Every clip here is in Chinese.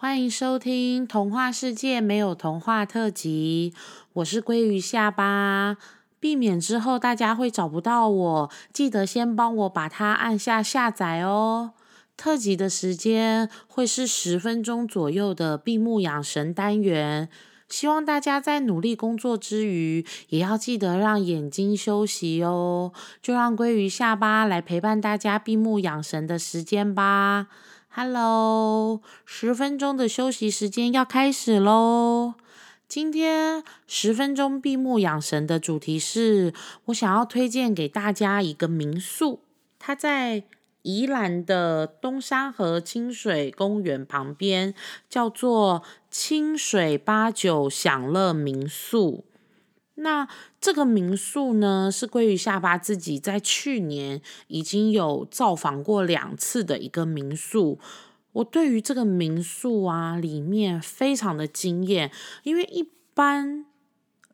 欢迎收听《童话世界没有童话》特辑，我是鲑鱼下巴。避免之后大家会找不到我，记得先帮我把它按下下载哦。特辑的时间会是十分钟左右的闭目养神单元，希望大家在努力工作之余，也要记得让眼睛休息哦。就让鲑鱼下巴来陪伴大家闭目养神的时间吧。Hello，十分钟的休息时间要开始喽。今天十分钟闭目养神的主题是，我想要推荐给大家一个民宿，它在宜兰的东山河清水公园旁边，叫做清水八九享乐民宿。那这个民宿呢，是归于下巴自己在去年已经有造访过两次的一个民宿。我对于这个民宿啊，里面非常的惊艳，因为一般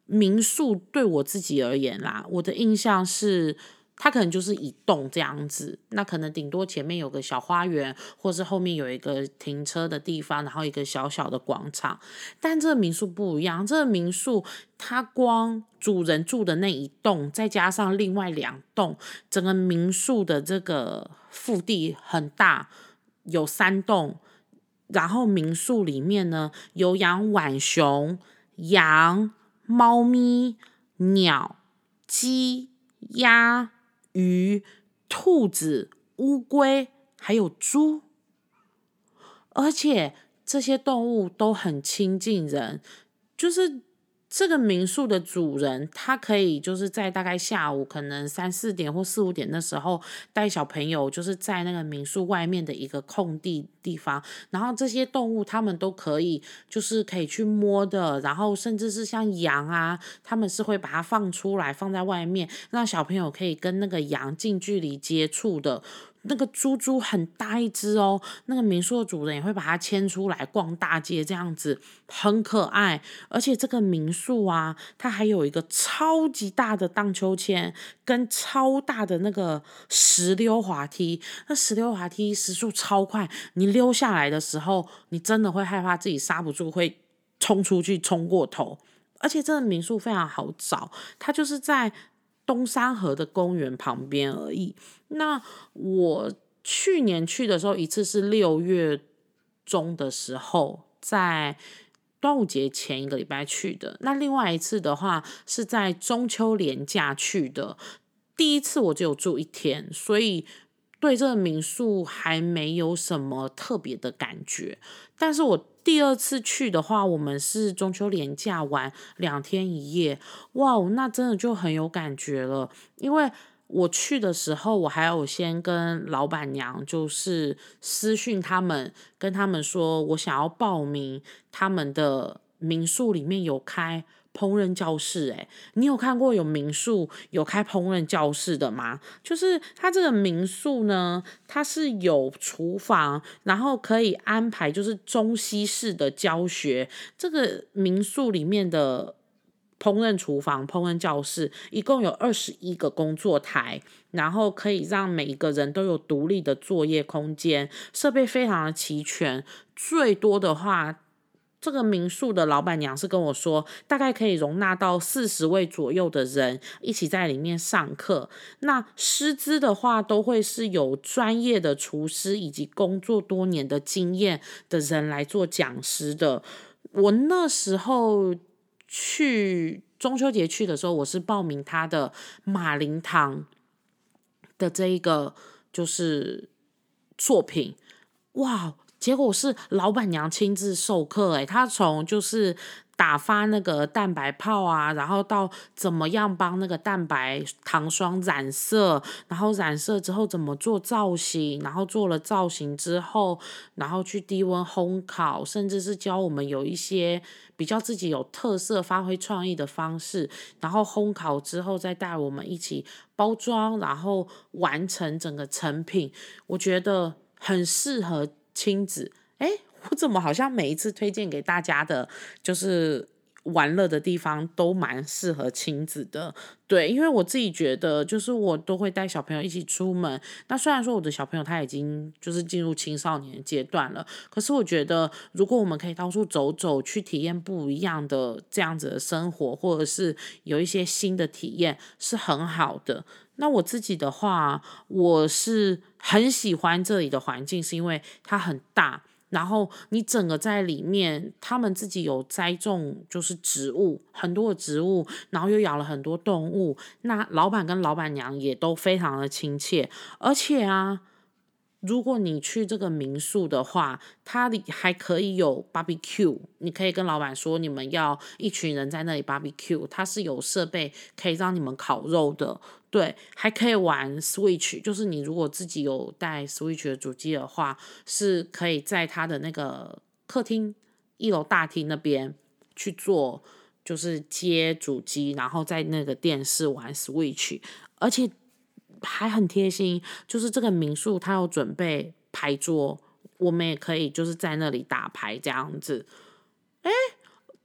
民宿对我自己而言啦，我的印象是它可能就是一栋这样子，那可能顶多前面有个小花园，或是后面有一个停车的地方，然后一个小小的广场。但这个民宿不一样，这个民宿它光主人住的那一栋，再加上另外两栋，整个民宿的这个腹地很大。有三栋，然后民宿里面呢有养浣熊、羊、猫咪、鸟、鸡、鸭、鱼、兔子、乌龟，还有猪，而且这些动物都很亲近人，就是。这个民宿的主人，他可以就是在大概下午可能三四点或四五点的时候，带小朋友就是在那个民宿外面的一个空地地方，然后这些动物他们都可以就是可以去摸的，然后甚至是像羊啊，他们是会把它放出来放在外面，让小朋友可以跟那个羊近距离接触的。那个猪猪很大一只哦，那个民宿的主人也会把它牵出来逛大街，这样子很可爱。而且这个民宿啊，它还有一个超级大的荡秋千，跟超大的那个石溜滑梯。那石溜滑梯时速超快，你溜下来的时候，你真的会害怕自己刹不住，会冲出去冲过头。而且这个民宿非常好找，它就是在。东山河的公园旁边而已。那我去年去的时候，一次是六月中的时候，在端午节前一个礼拜去的。那另外一次的话，是在中秋连假去的。第一次我就有住一天，所以。对这个民宿还没有什么特别的感觉，但是我第二次去的话，我们是中秋连假玩两天一夜，哇，那真的就很有感觉了。因为我去的时候，我还有先跟老板娘就是私讯他们，跟他们说我想要报名他们的民宿里面有开。烹饪教室，诶，你有看过有民宿有开烹饪教室的吗？就是它这个民宿呢，它是有厨房，然后可以安排就是中西式的教学。这个民宿里面的烹饪厨房、烹饪教室一共有二十一个工作台，然后可以让每一个人都有独立的作业空间，设备非常的齐全。最多的话。这个民宿的老板娘是跟我说，大概可以容纳到四十位左右的人一起在里面上课。那师资的话，都会是有专业的厨师以及工作多年的经验的人来做讲师的。我那时候去中秋节去的时候，我是报名他的马林堂的这一个就是作品，哇！结果是老板娘亲自授课，诶，她从就是打发那个蛋白泡啊，然后到怎么样帮那个蛋白糖霜染色，然后染色之后怎么做造型，然后做了造型之后，然后去低温烘烤，甚至是教我们有一些比较自己有特色、发挥创意的方式，然后烘烤之后再带我们一起包装，然后完成整个成品。我觉得很适合。亲子，哎，我怎么好像每一次推荐给大家的，就是玩乐的地方都蛮适合亲子的，对，因为我自己觉得，就是我都会带小朋友一起出门。那虽然说我的小朋友他已经就是进入青少年阶段了，可是我觉得如果我们可以到处走走，去体验不一样的这样子的生活，或者是有一些新的体验，是很好的。那我自己的话，我是很喜欢这里的环境，是因为它很大。然后你整个在里面，他们自己有栽种，就是植物，很多的植物，然后又养了很多动物。那老板跟老板娘也都非常的亲切，而且啊。如果你去这个民宿的话，它里还可以有 barbecue，你可以跟老板说你们要一群人在那里 barbecue，它是有设备可以让你们烤肉的，对，还可以玩 switch，就是你如果自己有带 switch 的主机的话，是可以在它的那个客厅一楼大厅那边去做，就是接主机，然后在那个电视玩 switch，而且。还很贴心，就是这个民宿它有准备牌桌，我们也可以就是在那里打牌这样子。哎，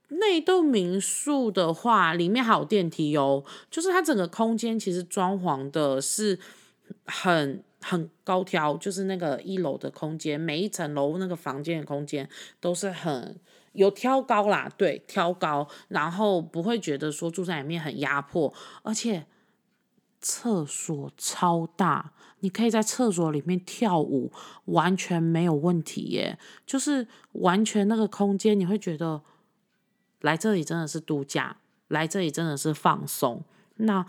那栋民宿的话，里面还有电梯哦，就是它整个空间其实装潢的是很很高挑，就是那个一楼的空间，每一层楼那个房间的空间都是很有挑高啦，对，挑高，然后不会觉得说住在里面很压迫，而且。厕所超大，你可以在厕所里面跳舞，完全没有问题耶。就是完全那个空间，你会觉得来这里真的是度假，来这里真的是放松。那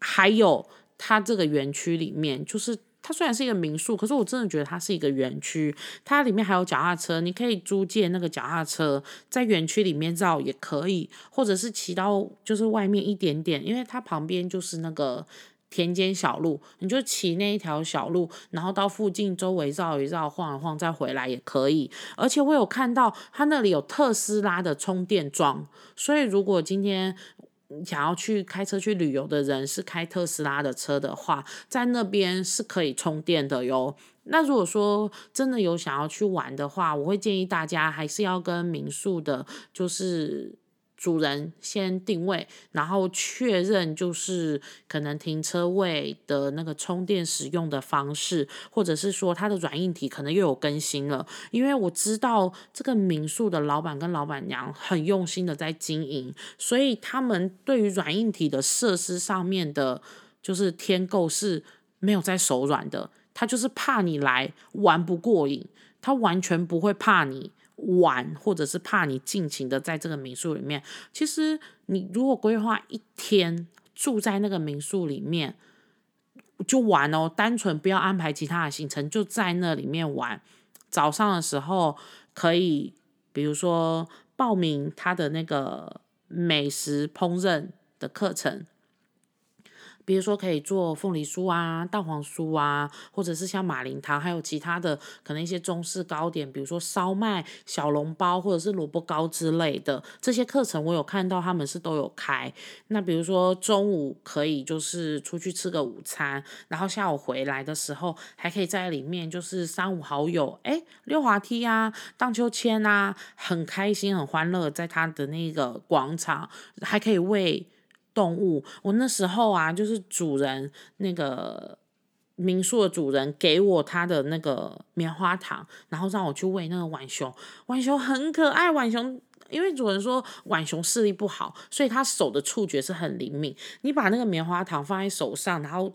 还有它这个园区里面，就是它虽然是一个民宿，可是我真的觉得它是一个园区。它里面还有脚踏车，你可以租借那个脚踏车在园区里面绕也可以，或者是骑到就是外面一点点，因为它旁边就是那个。田间小路，你就骑那一条小路，然后到附近周围绕一绕、晃一晃，再回来也可以。而且我有看到它那里有特斯拉的充电桩，所以如果今天想要去开车去旅游的人是开特斯拉的车的话，在那边是可以充电的哟。那如果说真的有想要去玩的话，我会建议大家还是要跟民宿的，就是。主人先定位，然后确认就是可能停车位的那个充电使用的方式，或者是说它的软硬体可能又有更新了。因为我知道这个民宿的老板跟老板娘很用心的在经营，所以他们对于软硬体的设施上面的，就是添购是没有在手软的。他就是怕你来玩不过瘾，他完全不会怕你。玩，或者是怕你尽情的在这个民宿里面。其实你如果规划一天住在那个民宿里面，就玩哦，单纯不要安排其他的行程，就在那里面玩。早上的时候可以，比如说报名他的那个美食烹饪的课程。比如说可以做凤梨酥啊、蛋黄酥啊，或者是像马林糖，还有其他的可能一些中式糕点，比如说烧麦、小笼包或者是萝卜糕之类的这些课程，我有看到他们是都有开。那比如说中午可以就是出去吃个午餐，然后下午回来的时候还可以在里面就是三五好友哎溜滑梯啊、荡秋千啊，很开心很欢乐，在他的那个广场还可以喂。动物，我那时候啊，就是主人那个民宿的主人给我他的那个棉花糖，然后让我去喂那个浣熊。浣熊很可爱，浣熊因为主人说浣熊视力不好，所以他手的触觉是很灵敏。你把那个棉花糖放在手上，然后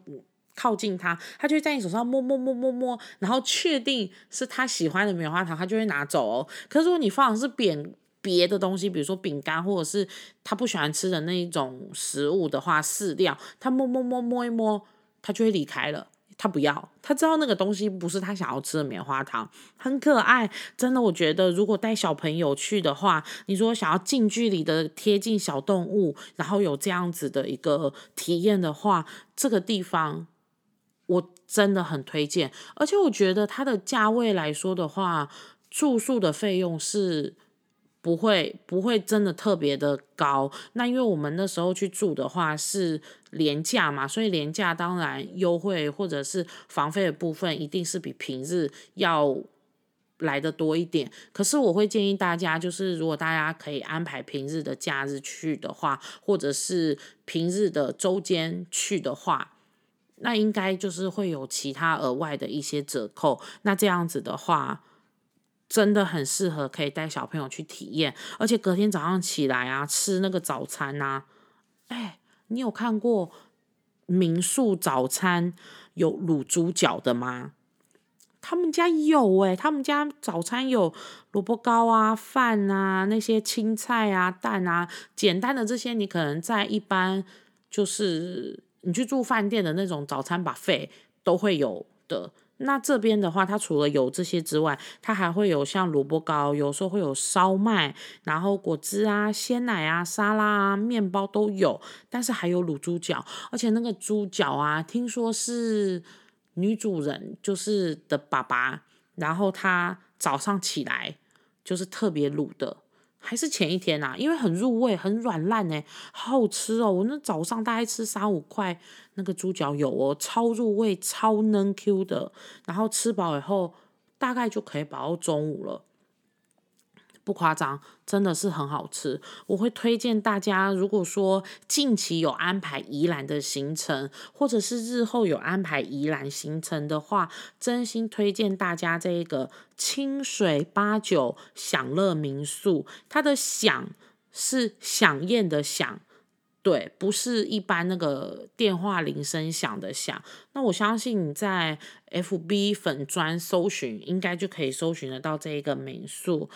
靠近它，它就会在你手上摸摸摸摸摸，然后确定是他喜欢的棉花糖，他就会拿走哦。可是如果你放的是扁。别的东西，比如说饼干，或者是他不喜欢吃的那一种食物的话，饲料，他摸摸摸摸一摸，他就会离开了。他不要，他知道那个东西不是他想要吃的棉花糖，很可爱。真的，我觉得如果带小朋友去的话，你说想要近距离的贴近小动物，然后有这样子的一个体验的话，这个地方我真的很推荐。而且我觉得它的价位来说的话，住宿的费用是。不会，不会真的特别的高。那因为我们那时候去住的话是廉价嘛，所以廉价当然优惠或者是房费的部分一定是比平日要来的多一点。可是我会建议大家，就是如果大家可以安排平日的假日去的话，或者是平日的周间去的话，那应该就是会有其他额外的一些折扣。那这样子的话，真的很适合可以带小朋友去体验，而且隔天早上起来啊，吃那个早餐呐，哎，你有看过民宿早餐有卤猪脚的吗？他们家有诶，他们家早餐有萝卜糕啊、饭啊、那些青菜啊、蛋啊，简单的这些你可能在一般就是你去住饭店的那种早餐把费都会有的。那这边的话，它除了有这些之外，它还会有像萝卜糕，有时候会有烧麦，然后果汁啊、鲜奶啊、沙拉啊、面包都有，但是还有卤猪脚，而且那个猪脚啊，听说是。女主人就是的爸爸，然后他早上起来就是特别卤的，还是前一天啊？因为很入味，很软烂呢，好好吃哦！我那早上大概吃三五块那个猪脚油哦，超入味，超嫩 Q 的，然后吃饱以后大概就可以饱到中午了。不夸张，真的是很好吃。我会推荐大家，如果说近期有安排宜兰的行程，或者是日后有安排宜兰行程的话，真心推荐大家这一个清水八九享乐民宿。它的“享”是响宴的“响”，对，不是一般那个电话铃声响的“响”。那我相信你在 FB 粉砖搜寻，应该就可以搜寻得到这一个民宿。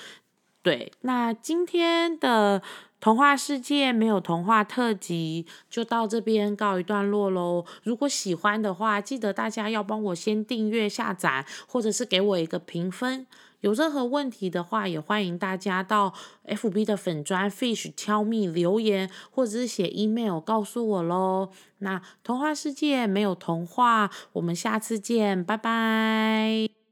对，那今天的童话世界没有童话特辑就到这边告一段落喽。如果喜欢的话，记得大家要帮我先订阅下载，或者是给我一个评分。有任何问题的话，也欢迎大家到 FB 的粉砖 Fish 敲密留言，或者是写 email 告诉我喽。那童话世界没有童话，我们下次见，拜拜。